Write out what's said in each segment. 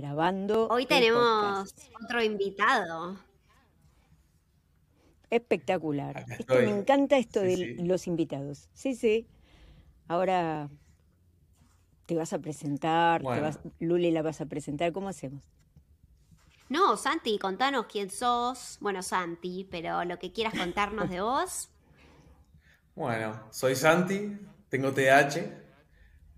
grabando. Hoy tenemos otro invitado. Espectacular. Esto, me encanta esto de los invitados. Sí, sí. Ahora te vas a presentar, Luli la vas a presentar. ¿Cómo hacemos? No, Santi, contanos quién sos. Bueno, Santi, pero lo que quieras contarnos de vos. Bueno, soy Santi, tengo TH.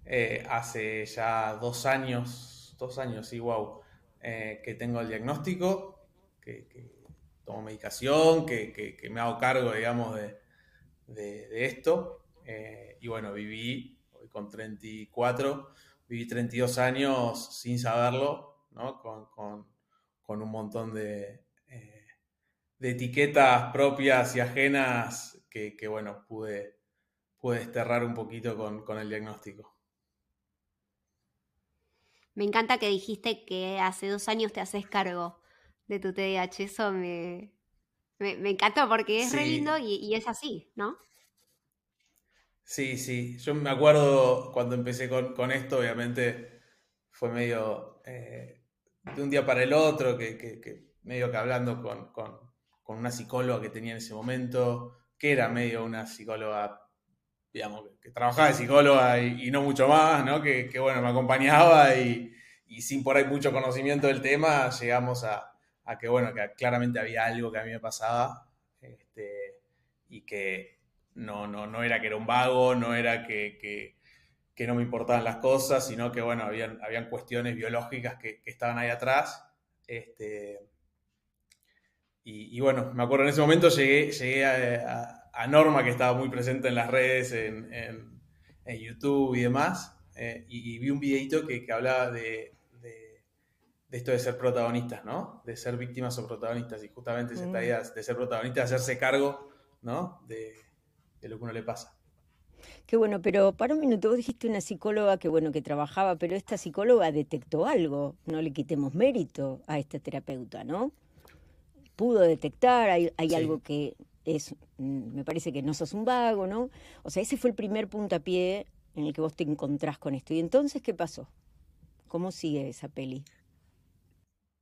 Eh, hace ya dos años, dos años, sí, wow, eh, que tengo el diagnóstico, que, tomo medicación, que, me hago cargo, digamos, de, esto. Eh, y bueno, viví, hoy con 34, viví 32 años sin saberlo, ¿no? Con, un montón de, de etiquetas propias y ajenas que, bueno, pude, pude desterrar un poquito con, el diagnóstico. Me encanta que dijiste que hace dos años te haces cargo de tu TDAH. Eso me, me, encantó porque es re lindo y, es así, ¿no? Sí, sí. Yo me acuerdo cuando empecé con, esto, obviamente fue medio eh, de un día para el otro, que, medio que hablando con, con, una psicóloga que tenía en ese momento, que era medio una psicóloga, digamos, que, trabajaba de psicóloga y, no mucho más, ¿no? Que, bueno, me acompañaba y, sin por ahí mucho conocimiento del tema, llegamos a, que, bueno, que claramente había algo que a mí me pasaba este, y que no, no, no era que era un vago, no era que, no me importaban las cosas, sino que, bueno, habían, habían cuestiones biológicas que, estaban ahí atrás. Este, y, bueno, me acuerdo en ese momento llegué, llegué a, Norma, que estaba muy presente en las redes, en, YouTube y demás, eh, y, vi un videito que, hablaba de, esto de ser protagonistas, ¿no? De ser víctimas o protagonistas, y justamente esa mm. idea de ser protagonistas, de hacerse cargo, ¿no? De, lo que uno le pasa. Qué bueno, pero para un minuto vos dijiste una psicóloga que bueno, que trabajaba, pero esta psicóloga detectó algo, no le quitemos mérito a este terapeuta, ¿no? pudo detectar, hay, algo que es, mm, me parece que no sos un vago, ¿no? O sea, ese fue el primer puntapié en el que vos te encontrás con esto. ¿Y entonces qué pasó? ¿Cómo sigue esa peli?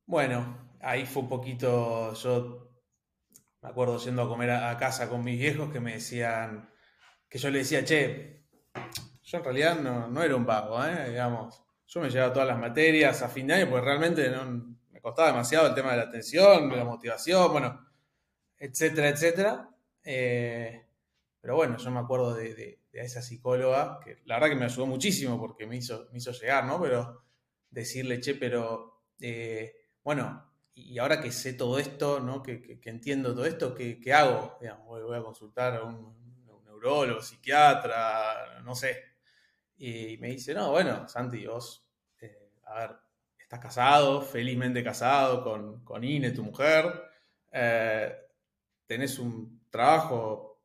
Bueno, ahí fue un poquito, yo me acuerdo yendo a comer a, casa con mis viejos que me decían, que yo le decía, che, yo en realidad no, no era un vago, ¿eh? digamos, yo me llevaba todas las materias a fin de año porque realmente no, costaba demasiado el tema de la atención, de la motivación, bueno, etcétera, etcétera. Eh, pero bueno, yo me acuerdo de, esa psicóloga, que la verdad que me ayudó muchísimo porque me hizo, llegar, ¿no? Pero decirle, che, pero eh, bueno, y ahora que sé todo esto, ¿no? Que, entiendo todo esto, ¿qué, hago? voy, a consultar a un, neurólogo, psiquiatra, no sé. Y me dice, no, bueno, Santi, vos, eh, a ver, estás casado, felizmente casado con, con Ine, tu mujer, tenés un trabajo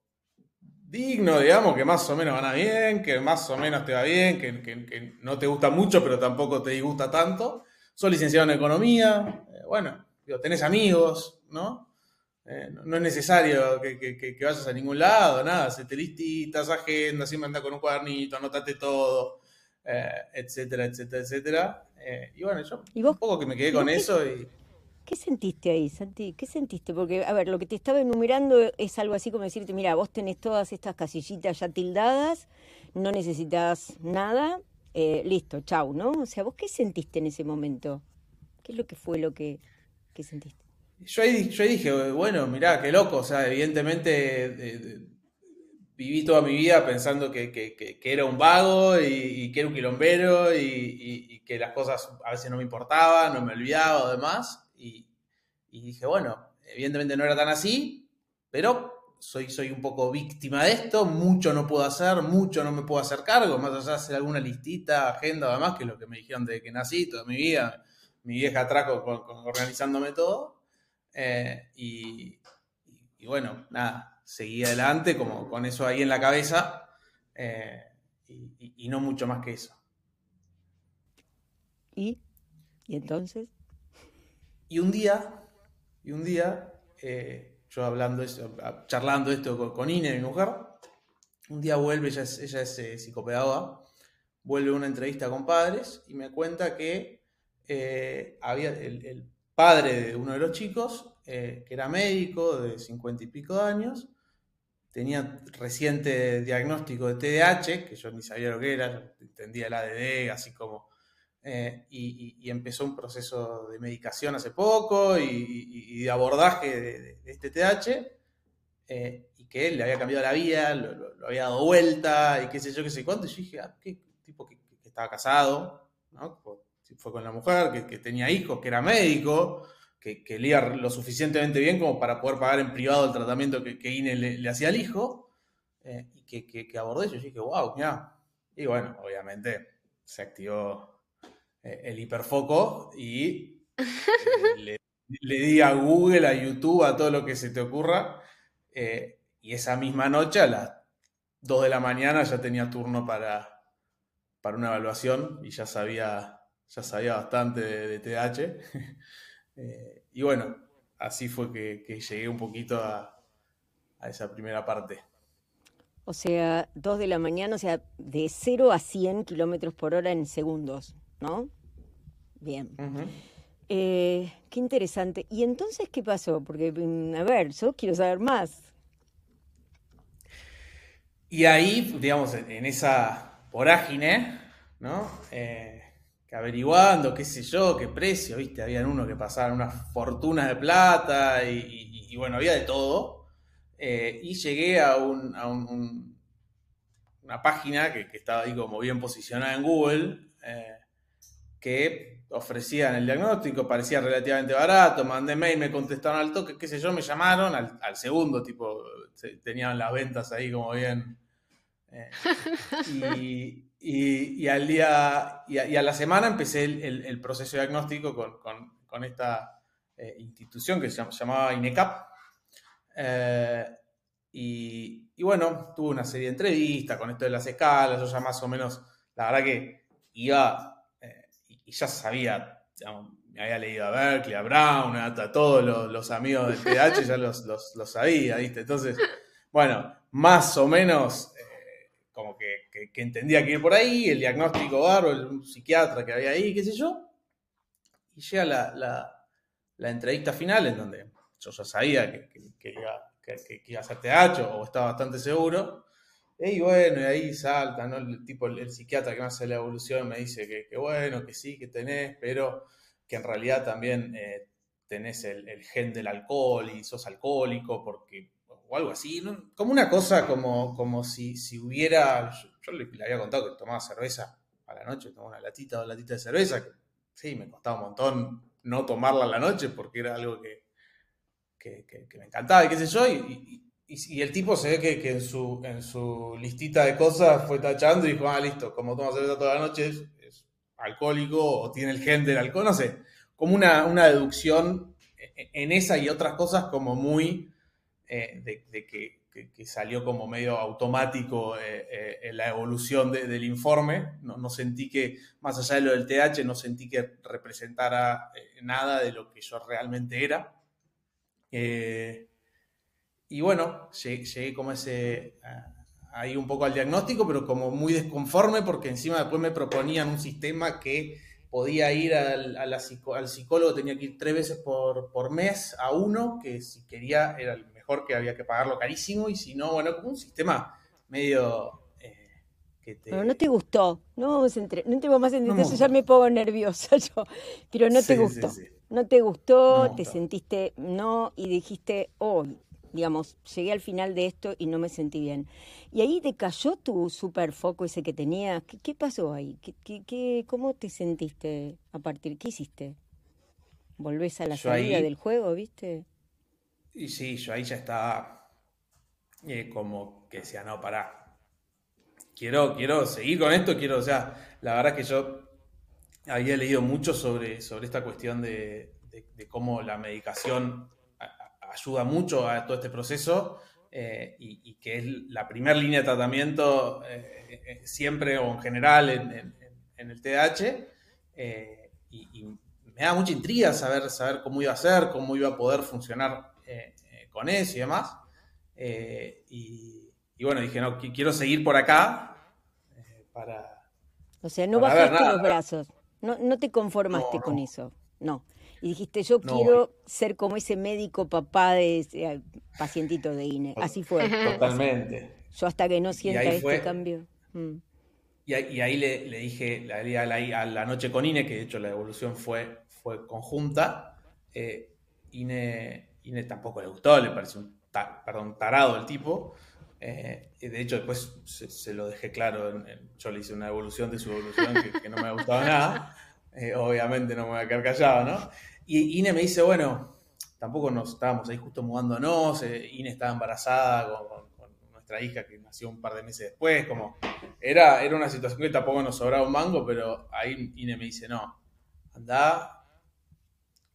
digno, digamos, que más o menos gana bien, que más o menos te va bien, que, no te gusta mucho, pero tampoco te disgusta tanto. Sos licenciado en economía, eh, bueno, tenés amigos, ¿no? Eh, no es necesario que, vayas a ningún lado, nada, se te listitas, agenda, siempre anda con un cuadernito, anotate todo, etcétera, etcétera, etcétera. Eh, y bueno, yo un poco que me quedé con eso y... ¿Qué sentiste ahí, Santi? ¿Qué sentiste? Porque, a ver, lo que te estaba enumerando es algo así como decirte, mira, vos tenés todas estas casillitas ya tildadas, no necesitas nada, eh, listo, chau, ¿no? O sea, ¿vos qué sentiste en ese momento? ¿Qué es lo que fue lo que, sentiste? Yo ahí, yo dije, bueno, mirá, qué loco, o sea, evidentemente viví toda mi vida pensando que, era un vago y, que era un quilombero y, que las cosas a veces no me importaban, no me olvidaba o demás. Y, dije, bueno, evidentemente no era tan así, pero soy, soy un poco víctima de esto, mucho no puedo hacer, mucho no me puedo hacer cargo, más allá de hacer alguna listita, agenda o demás, que es lo que me dijeron desde que nací, toda mi vida, mi vieja atrás organizándome todo. Eh, y, bueno, nada, seguí adelante como con eso ahí en la cabeza eh, y, no mucho más que eso. ¿Y entonces? Y un día, y un día, eh, yo hablando eso, charlando esto con, Ine, mi mujer, un día vuelve, ella es, ella es psicopedagoga, vuelve una entrevista con padres y me cuenta que había el, padre de uno de los chicos, eh, que era médico de cincuenta y pico de años, tenía reciente diagnóstico de TDAH, que yo ni sabía lo que era, entendía el ADD, así como... Eh, y, empezó un proceso de medicación hace poco y, de abordaje de, este TDAH, eh, y que él le había cambiado la vida, lo, había dado vuelta, y qué sé yo, qué sé cuánto, y yo dije, ah, qué tipo que, estaba casado, ¿no? fue con la mujer, que, tenía hijos, que era médico, que, que, leía lo suficientemente bien como para poder pagar en privado el tratamiento que, Ine le, hacía al hijo, eh, y que, abordé. Yo dije, wow, mira. Y bueno, obviamente se activó el hiperfoco y eh, le, di a Google, a YouTube, a todo lo que se te ocurra. y esa misma noche, a las 2 de la mañana, ya tenía turno para, para una evaluación y ya sabía ya sabía bastante de, TH. Eh, y bueno, así fue que, llegué un poquito a, esa primera parte. O sea, 2 de la mañana, o sea, de 0 a 100 kilómetros por hora en segundos, ¿no? Bien. Eh, qué interesante. ¿Y entonces qué pasó? Porque, mm, a ver, yo quiero saber más. Y ahí, digamos, en, esa vorágine, ¿no? Eh, averiguando, qué sé yo, qué precio, viste, habían unos que pasaban unas fortunas de plata y, bueno, había de todo. Eh, y llegué a, un, una página que, estaba ahí como bien posicionada en Google, eh, que ofrecían el diagnóstico, parecía relativamente barato, mandé mail, me contestaron al toque, qué sé yo, me llamaron al, segundo, tipo, tenían las ventas ahí como bien. Eh, y, al día, y a, la semana empecé el, proceso diagnóstico con, esta eh, institución que se llamaba INECAP. Eh, y, bueno, tuve una serie de entrevistas con esto de las escalas, yo ya más o menos, la verdad que iba y ya sabía, me había leído a Berkeley, a Brown, a, todos los, amigos del PH, ya los, los, sabía, ¿viste? Entonces, bueno, más o menos como que, entendía que ir por ahí, el diagnóstico barro, el psiquiatra que había ahí, qué sé yo. Y llega la, entrevista final en donde yo ya sabía que, iba, que, a ser TH o estaba bastante seguro. Y bueno, y ahí salta, ¿no? El tipo, el, psiquiatra que me hace la evolución me dice que, bueno, que sí, que tenés, pero que en realidad también eh, tenés el, el, gen del alcohol y sos alcohólico porque o algo así, como una cosa como, como si, si hubiera, yo, le, había contado que tomaba cerveza a la noche, tomaba una latita o dos latitas de cerveza, que sí, me costaba un montón no tomarla a la noche porque era algo que, que, me encantaba y qué sé yo, y, el tipo se ve que, en, su, en su listita de cosas fue tachando y dijo, ah, listo, como toma cerveza toda la noche es, alcohólico o tiene el gen del alcohol, no sé, como una, una deducción en esa y otras cosas como muy eh, de, que, salió como medio automático eh, eh, la evolución del informe. No, sentí que, más allá de lo del TH, no sentí que representara nada de lo que yo realmente era. Y bueno, llegué, como ese, ahí un poco al diagnóstico, pero como muy desconforme porque encima después me proponían un sistema que podía ir al, al psicólogo, tenía que ir tres veces por, por, mes a uno, que si quería era el que había que pagarlo carísimo, y si no, bueno, como un sistema medio... Eh, que te... no te gustó, no vamos a no entremos más en detalle, ya me pongo nerviosa yo, pero no te gustó. no te gustó, te sentiste no y dijiste, oh, digamos, llegué al final de esto y no me sentí bien. Y ahí te cayó tu super foco ese que tenías. ¿Qué, pasó ahí? ¿Qué, qué, cómo te sentiste a partir? ¿Qué hiciste? ¿Volvés a la salida del juego, viste? Y sí, yo ahí ya estaba eh, como que decía, no, pará. Quiero, quiero seguir con esto, quiero, o sea, la verdad que yo había leído mucho sobre, sobre esta cuestión de, cómo la medicación ayuda mucho a todo este proceso eh, y, que es la primera línea de tratamiento eh, eh, siempre o en general en, el TDAH. Y, me da mucha intriga saber, saber cómo iba a ser, cómo iba a poder funcionar con eso y demás. Y, bueno, dije, no, quiero seguir por acá para... O sea, no bajaste los brazos, no, no te conformaste con eso, no. Y dijiste, yo quiero ser como ese médico papá de ese pacientito de INE. Así fue. Totalmente. Yo hasta que no sienta este cambio. Mm. Y, ahí, le, dije a la, a la, noche con INE, que de hecho la evolución fue, fue conjunta. Eh, INE, INE tampoco le gustó, le pareció un perdón, tarado el tipo. Eh, y de hecho, después se, lo dejé claro. yo le hice una evolución de su evolución que, que no me ha gustado nada. Eh, obviamente no me voy a quedar callado, ¿no? Y Ine me dice, bueno, tampoco nos estábamos ahí justo mudándonos, eh, Ine estaba embarazada con, nuestra hija que nació un par de meses después, como era, era una situación que tampoco nos sobraba un mango, pero ahí Ine me dice, no, anda,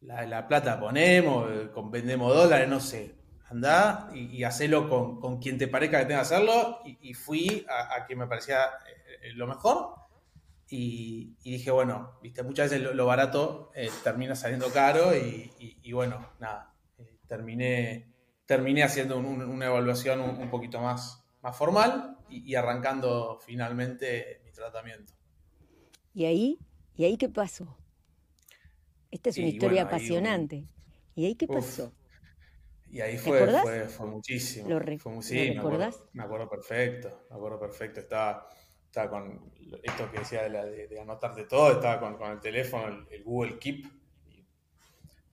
la, plata ponemos, vendemos dólares, no sé, anda y, hacelo con, quien te parezca que tenga que hacerlo, y, fui a, quien me parecía eh, lo mejor, y, dije, bueno, viste, muchas veces lo, barato eh, termina saliendo caro y, bueno, nada, eh, terminé, terminé haciendo una evaluación un, poquito más, más formal y, arrancando finalmente mi tratamiento. ¿Y ahí? ¿Y ahí qué pasó? Esta es una historia apasionante. ¿Y ahí qué pasó? Y ahí fue, fue, fue, muchísimo. ¿Lo, fue, me acuerdo, me acuerdo perfecto, me acuerdo perfecto. Estaba estaba con esto que decía de, de, anotarte todo, estaba con, el teléfono, el, Google Keep.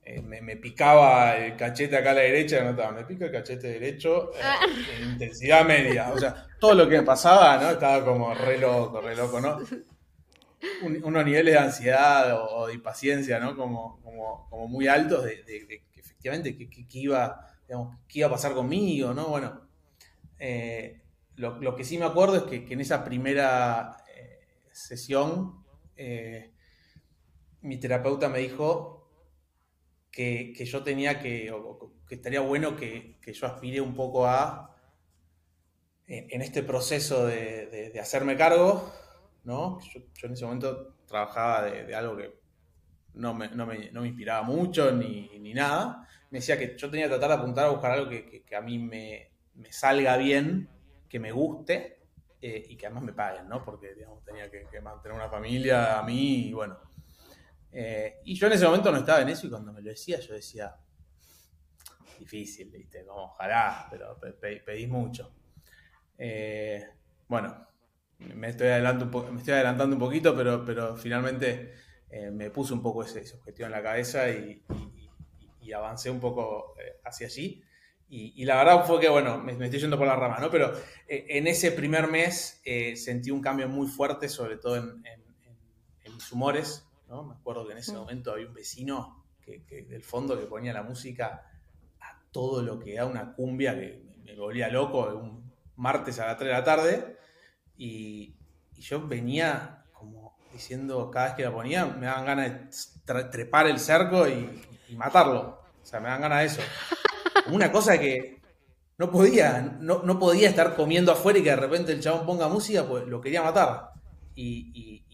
Eh, me, picaba el cachete acá a la derecha, anotaba, me pica el cachete derecho eh, ah. en intensidad media. O sea, todo lo que me pasaba, ¿no? Estaba como re loco, re loco, ¿no? unos niveles de ansiedad o, de impaciencia, ¿no? Como, como, muy altos de, que efectivamente qué iba, iba a pasar conmigo, ¿no? Bueno, eh, lo, que sí me acuerdo es que, en esa primera eh, sesión eh, mi terapeuta me dijo que, yo tenía que, que estaría bueno que, yo aspire un poco a, en, este proceso de, hacerme cargo, ¿no? Yo, en ese momento trabajaba de, algo que no me, inspiraba mucho ni, nada. Me decía que yo tenía que tratar de apuntar a buscar algo que, a mí me, me salga bien que me guste eh, y que además me paguen, ¿no? Porque, digamos, tenía que, mantener una familia a mí y bueno. Eh, y yo en ese momento no estaba en eso y cuando me lo decía, yo decía, difícil, ¿viste? Como ojalá, pero pedís mucho. Eh, bueno, me estoy, adelantando, me estoy adelantando un poquito, pero, pero finalmente me puse un poco ese, objetivo en la cabeza y avancé un poco hacia allí. Y, la verdad fue que, bueno, me, estoy yendo por la rama, ¿no? Pero eh, en ese primer mes eh, sentí un cambio muy fuerte, sobre todo en, mis humores, ¿no? Me acuerdo que en ese mm. momento había un vecino que, del fondo que ponía la música a todo lo que da una cumbia que me, volvía loco, un martes a las 3 de la tarde, y, yo venía como diciendo, cada vez que la ponía, me daban ganas de trepar el cerco y, y matarlo. O sea, me dan ganas de eso una cosa que no podía, no, podía estar comiendo afuera y que de repente el chabón ponga música, pues lo quería matar. Y,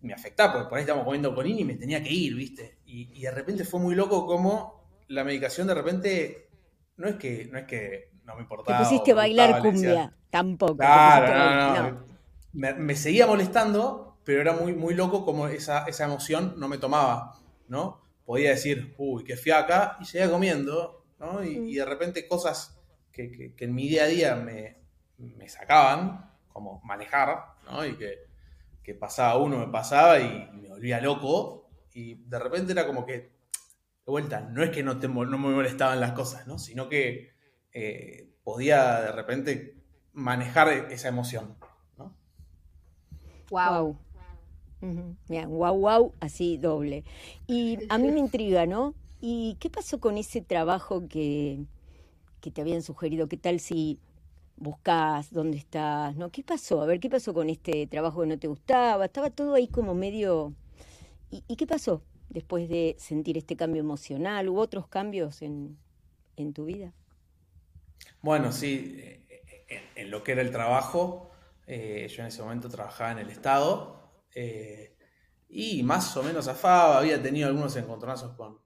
me afectaba, porque por ahí estábamos comiendo con y me tenía que ir, ¿viste? Y, de repente fue muy loco como la medicación de repente, no es que no, es que no me importaba. Te pusiste a bailar cumbia, tampoco. Claro, no, Me, seguía molestando, pero era muy, muy loco como esa, esa emoción no me tomaba, ¿no? Podía decir, uy, qué fiaca, y seguía comiendo, y, de repente cosas que, en mi día a día me, sacaban, como manejar, ¿no? Y que, pasaba uno, me pasaba y me volvía loco. Y de repente era como que, de vuelta, no es que no, te, no me molestaban las cosas, ¿no? Sino que eh, podía de repente manejar esa emoción, ¿no? Wow. Mira, wow, wow, así doble. Y a mí me intriga, ¿no? ¿Y qué pasó con ese trabajo que, te habían sugerido? ¿Qué tal si buscas dónde estás? ¿no? ¿Qué pasó? A ver, ¿qué pasó con este trabajo que no te gustaba? Estaba todo ahí como medio ¿Y, qué pasó después de sentir este cambio emocional? ¿Hubo otros cambios en, tu vida? Bueno, sí, en, lo que era el trabajo, eh, yo en ese momento trabajaba en el Estado eh, y más o menos afaba, había tenido algunos encontronazos con,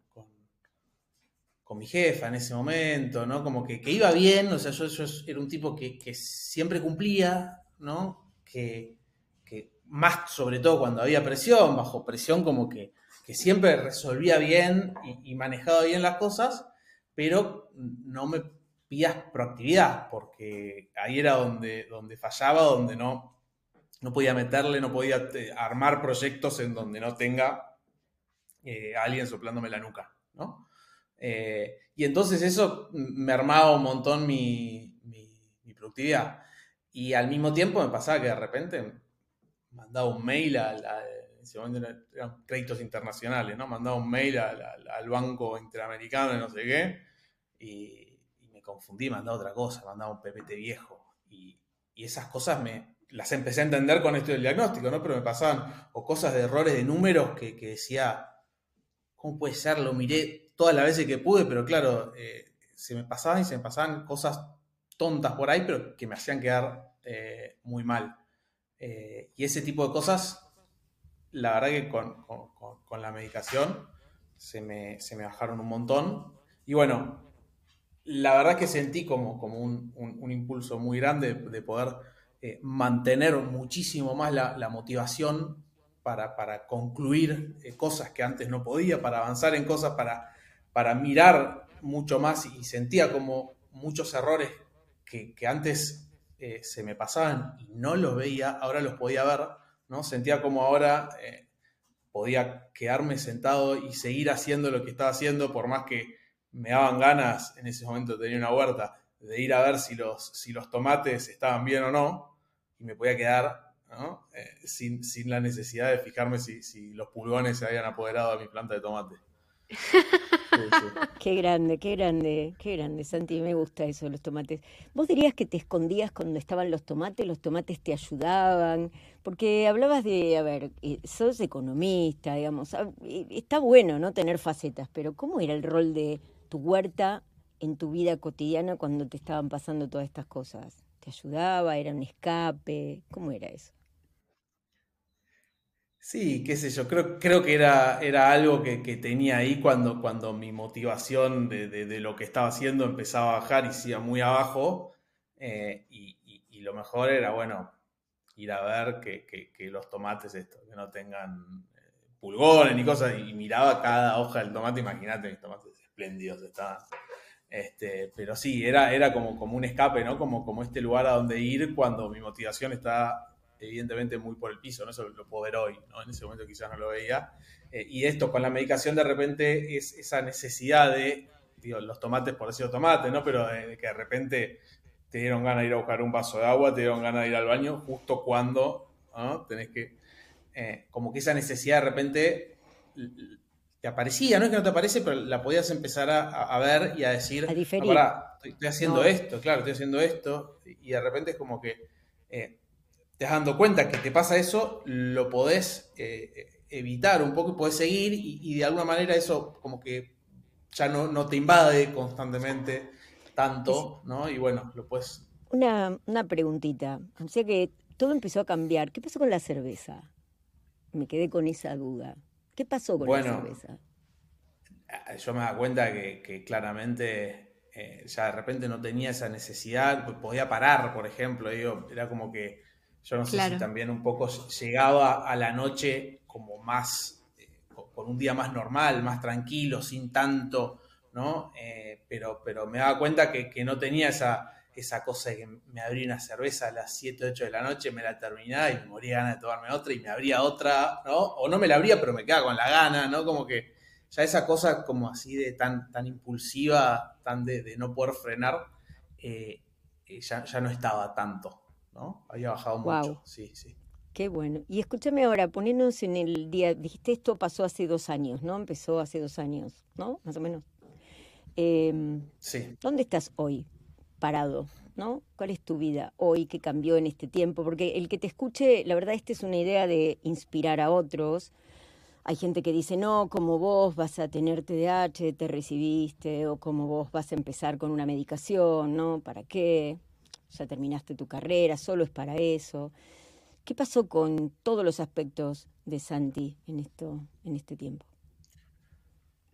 con, mi jefa en ese momento, ¿no? Como que, iba bien, o sea, yo, era un tipo que, siempre cumplía, ¿no? Que, más sobre todo cuando había presión, bajo presión como que, siempre resolvía bien y, manejaba bien las cosas, pero no me pidas proactividad, porque ahí era donde, donde fallaba, donde no, no podía meterle, no podía eh, armar proyectos en donde no tenga eh, alguien soplándome la nuca, ¿no? Eh, y entonces eso me armaba un montón mi, productividad. Y al mismo tiempo me pasaba que de repente mandaba un mail a, en ese momento eran créditos internacionales, ¿no? Mandaba un mail al Banco Interamericano y no sé qué, y, me confundí, mandaba otra cosa, mandaba un PPT viejo. Y, esas cosas me las empecé a entender con esto del diagnóstico, ¿no? Pero me pasaban o cosas de errores de números que, decía, ¿cómo puede ser? Lo miré todas las veces que pude, pero claro, eh, se me pasaban y se me pasaban cosas tontas por ahí, pero que me hacían quedar eh, muy mal. Eh, y ese tipo de cosas, la verdad que con, la medicación se me, bajaron un montón. Y bueno, la verdad que sentí como, como un, impulso muy grande de, poder mantener muchísimo más la, motivación para, para concluir cosas que antes no podía, para avanzar en cosas, para, para mirar mucho más y sentía como muchos errores que, antes eh, se me pasaban y no los veía, ahora los podía ver, ¿no? Sentía como ahora eh, podía quedarme sentado y seguir haciendo lo que estaba haciendo, por más que me daban ganas, en ese momento tenía una huerta, de ir a ver si los, si los tomates estaban bien o no, y me podía quedar eh, sin, la necesidad de fijarme si, si los pulgones se habían apoderado de mi planta de tomate. Qué grande, qué grande, qué grande, Santi, me gusta eso, los tomates. ¿Vos dirías que te escondías cuando estaban los tomates, los tomates te ayudaban? Porque hablabas de, a ver, eh, sos economista, digamos, ah, está bueno, ¿no? Tener facetas, pero ¿cómo era el rol de tu huerta en tu vida cotidiana cuando te estaban pasando todas estas cosas? ¿Te ayudaba? ¿Era un escape? ¿Cómo era eso? Sí, qué sé yo, creo, creo que era, era algo que, tenía ahí cuando, cuando mi motivación de, lo que estaba haciendo empezaba a bajar y se iba muy abajo. Eh, y, lo mejor era, bueno, ir a ver que, los tomates estos, que no tengan eh, pulgones ni cosas, y miraba cada hoja del tomate, imagínate, mis tomates espléndidos estaban. Este, pero sí, era, era como, como un escape, ¿no? Como, como este lugar a donde ir cuando mi motivación está evidentemente muy por el piso, ¿no? Eso lo puedo ver hoy, ¿no? En ese momento quizás no lo veía. Eh, y esto con la medicación de repente es esa necesidad de, digo, los tomates por decir tomates, ¿no? Pero de, que de repente te dieron ganas de ir a buscar un vaso de agua, te dieron ganas de ir al baño, justo cuando tenés que, eh, como que esa necesidad de repente te aparecía, no es que no te aparece, pero la podías empezar a, ver y a decir, ah, estoy, haciendo esto, claro, estoy haciendo esto, y de repente es como que eh, te das dando cuenta que te pasa eso, lo podés eh, evitar un poco, podés seguir y, de alguna manera eso como que ya no, no te invade constantemente tanto, ¿no? Y bueno, lo puedes... Una, una preguntita, o sea que todo empezó a cambiar. ¿Qué pasó con la cerveza? Me quedé con esa duda. ¿Qué pasó con la cerveza? Eh, yo me da cuenta que, claramente eh, ya de repente no tenía esa necesidad, podía parar, por ejemplo, digo, era como que yo no sé si también un poco llegaba a la noche como más, eh, con un día más normal, más tranquilo, sin tanto, ¿no? Eh, pero, pero me daba cuenta que, no tenía esa, esa cosa de que me abría una cerveza a las 7, 8 de la noche, me la terminaba y me moría ganas de tomarme otra y me abría otra, ¿no? O no me la abría, pero me quedaba con la gana, ¿no? Como que ya esa cosa como así de tan, tan impulsiva, tan de, no poder frenar, eh, ya, ya no estaba tanto. ¿No? Había bajado mucho. Sí, sí. Qué bueno. Y escúchame ahora, poniéndonos en el día, dijiste esto pasó hace dos años, ¿no? Empezó hace dos años, ¿no? Más o menos. Em, sí. ¿Dónde estás hoy parado? ¿no? ¿Cuál es tu vida hoy que cambió en este tiempo? Porque el que te escuche, la verdad, esta es una idea de inspirar a otros hay gente que dice, no, como vos vas a tener TDAH, te recibiste, o como vos vas a empezar con una medicación, ¿no? ¿Para qué? Ya terminaste tu carrera, solo es para eso. ¿Qué pasó con todos los aspectos de Santi en, esto, en este tiempo?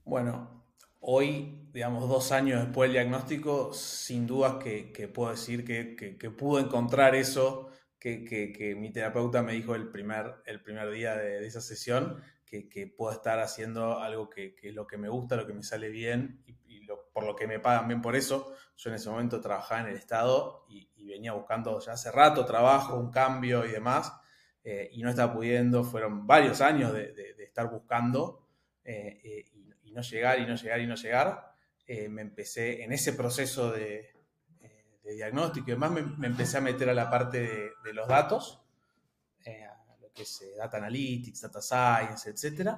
Bueno, hoy, digamos, dos años después del diagnóstico, sin dudas que, puedo decir que, que, pudo encontrar eso que, mi terapeuta me dijo el primer, el primer día de esa sesión, que, puedo estar haciendo algo que, es lo que me gusta, lo que me sale bien y, por lo que me pagan bien por eso. Yo en ese momento trabajaba en el Estado y, venía buscando ya hace rato trabajo, un cambio y demás, eh, y no estaba pudiendo. Fueron varios años de, estar buscando eh, eh, y, no llegar y no llegar y no llegar. me empecé en ese proceso de, diagnóstico y demás, me, empecé a meter a la parte de, los datos que es eh, Data Analytics, Data Science, etc.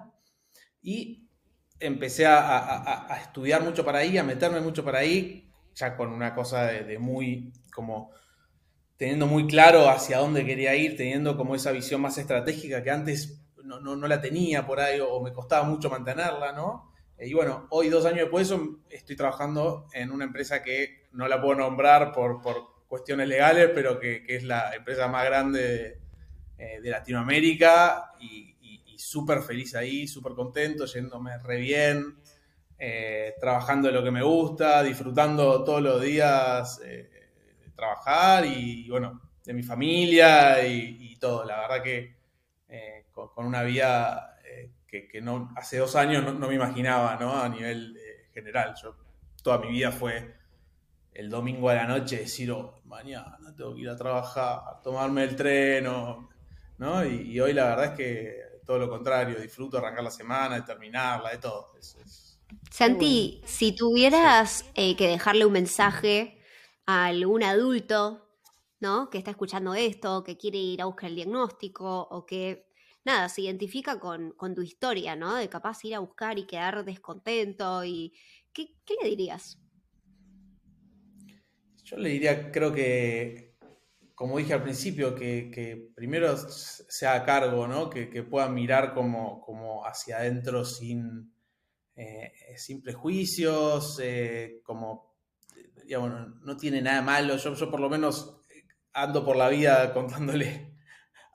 Y empecé a, estudiar mucho para ahí, a meterme mucho para ahí, ya con una cosa de, muy, como teniendo muy claro hacia dónde quería ir, teniendo como esa visión más estratégica que antes no, la tenía por ahí o me costaba mucho mantenerla, ¿no? Y bueno, hoy, dos años después de eso, estoy trabajando en una empresa que no la puedo nombrar por, cuestiones legales, pero que, que, es la empresa más grande eh, de Latinoamérica y, súper feliz ahí, súper contento, yéndome re bien, eh, trabajando de lo que me gusta, disfrutando todos los días eh, de trabajar y, bueno, de mi familia y, todo. La verdad que con, una vida que, no, hace dos años no, me imaginaba, ¿no? A nivel general. Yo toda mi vida fue el domingo a la noche decir, oh, mañana tengo que ir a trabajar, tomarme el tren o y, hoy la verdad es que todo lo contrario, disfruto arrancar la semana, de terminarla, de todo. Santi, si tuvieras eh, que dejarle un mensaje a algún adulto, ¿no? Que está escuchando esto, que quiere ir a buscar el diagnóstico o que, nada, se identifica con, tu historia, ¿no? De capaz ir a buscar y quedar descontento y... ¿Qué, qué le dirías? Yo le diría, creo que como dije al principio, que, primero sea a cargo, ¿no? que, que pueda mirar como, como hacia adentro sin, eh, sin prejuicios, eh, como, digamos, no tiene nada malo. Yo, por lo menos ando por la vida contándole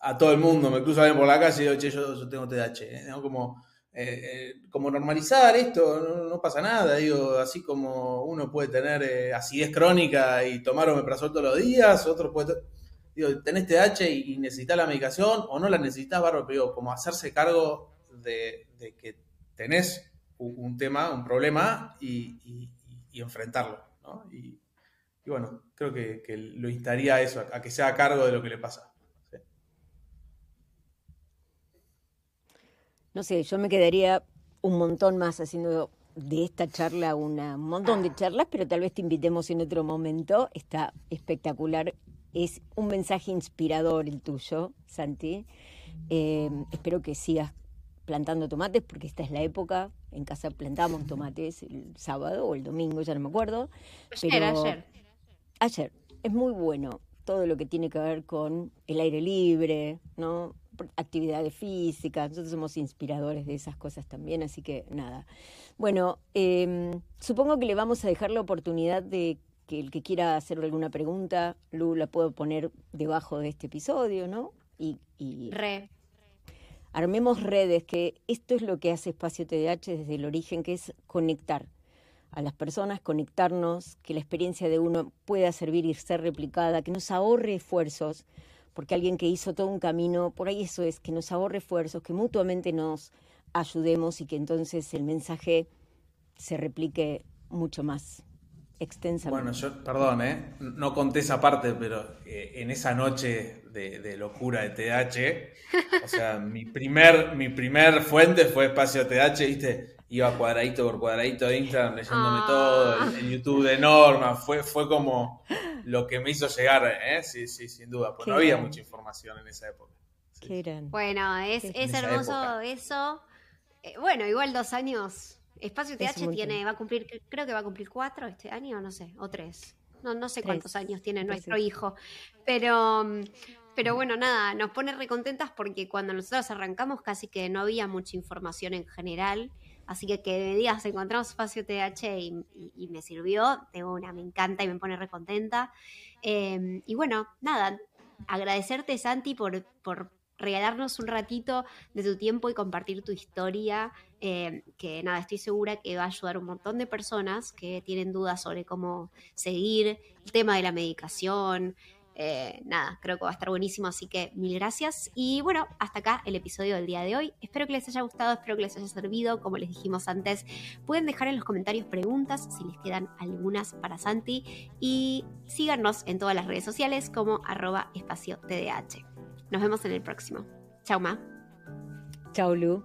a todo el mundo, me cruzo alguien por la calle y digo, che, yo, tengo TDAH, ¿eh? Como, como normalizar esto, no, pasa nada, digo, así como uno puede tener acidez crónica y tomar omeprazol todos los días, otro puede digo, tenés TH y, necesitas la medicación o no la necesitas, bárbaro, pero como hacerse cargo de, que tenés un, tema, un problema y, enfrentarlo. Y, bueno, creo que, lo instaría a eso, a, que sea a cargo de lo que le pasa. No sé, yo me quedaría un montón más haciendo de esta charla una, un montón de charlas, pero tal vez te invitemos en otro momento. Está espectacular es un mensaje inspirador el tuyo, Santi. Eh, espero que sigas plantando tomates porque esta es la época. En casa plantamos tomates el sábado o el domingo, ya no me acuerdo. Ayer, ayer. Ayer. Es muy bueno todo lo que tiene que ver con el aire libre, ¿no? actividades físicas, nosotros somos inspiradores de esas cosas también, así que nada. Bueno, em, supongo que le vamos a dejar la oportunidad de que el que quiera hacer alguna pregunta, Lu la puedo poner debajo de este episodio, ¿no? Y, Re. Armemos redes, que esto es lo que hace Espacio TDH desde el origen, que es conectar a las personas, conectarnos, que la experiencia de uno pueda servir y ser replicada, que nos ahorre esfuerzos, porque alguien que hizo todo un camino, por ahí eso es, que nos ahorre esfuerzos, que mutuamente nos ayudemos y que entonces el mensaje se replique mucho más extensamente. Bueno, yo, perdón, ¿eh? no conté esa parte, pero eh, en esa noche de, locura de TH, o sea, mi primer, mi primer fuente fue Espacio TH, ¿viste? Iba cuadradito por cuadradito de Instagram leyéndome todo, ah. el, YouTube de Norma, fue, fue como lo que me hizo llegar, ¿eh? Sí, sí, sin duda, porque no había mucha información en esa época. Bueno, es, es hermoso eso. Eh, bueno, igual dos años Espacio TH tiene, va a cumplir, creo que va a cumplir cuatro este año, no sé, o tres. No, no sé cuántos años tiene nuestro hijo. Pero, pero bueno, nada, nos pone recontentas porque cuando nosotros arrancamos casi que no había mucha información en general. Así que que me digas, encontramos espacio TH y, me sirvió, de una, me encanta y me pone recontenta. Eh, y bueno, nada, agradecerte, Santi, por, por regalarnos un ratito de tu tiempo y compartir tu historia, eh, que nada, estoy segura que va a ayudar a un montón de personas que tienen dudas sobre cómo seguir, el tema de la medicación. Eh, nada, creo que va a estar buenísimo, así que mil gracias. Y bueno, hasta acá el episodio del día de hoy. Espero que les haya gustado, espero que les haya servido. Como les dijimos antes, pueden dejar en los comentarios preguntas si les quedan algunas para Santi. Y síganos en todas las redes sociales como arroba espacio TDH. Nos vemos en el próximo. Chao, Ma. Chao, Lu.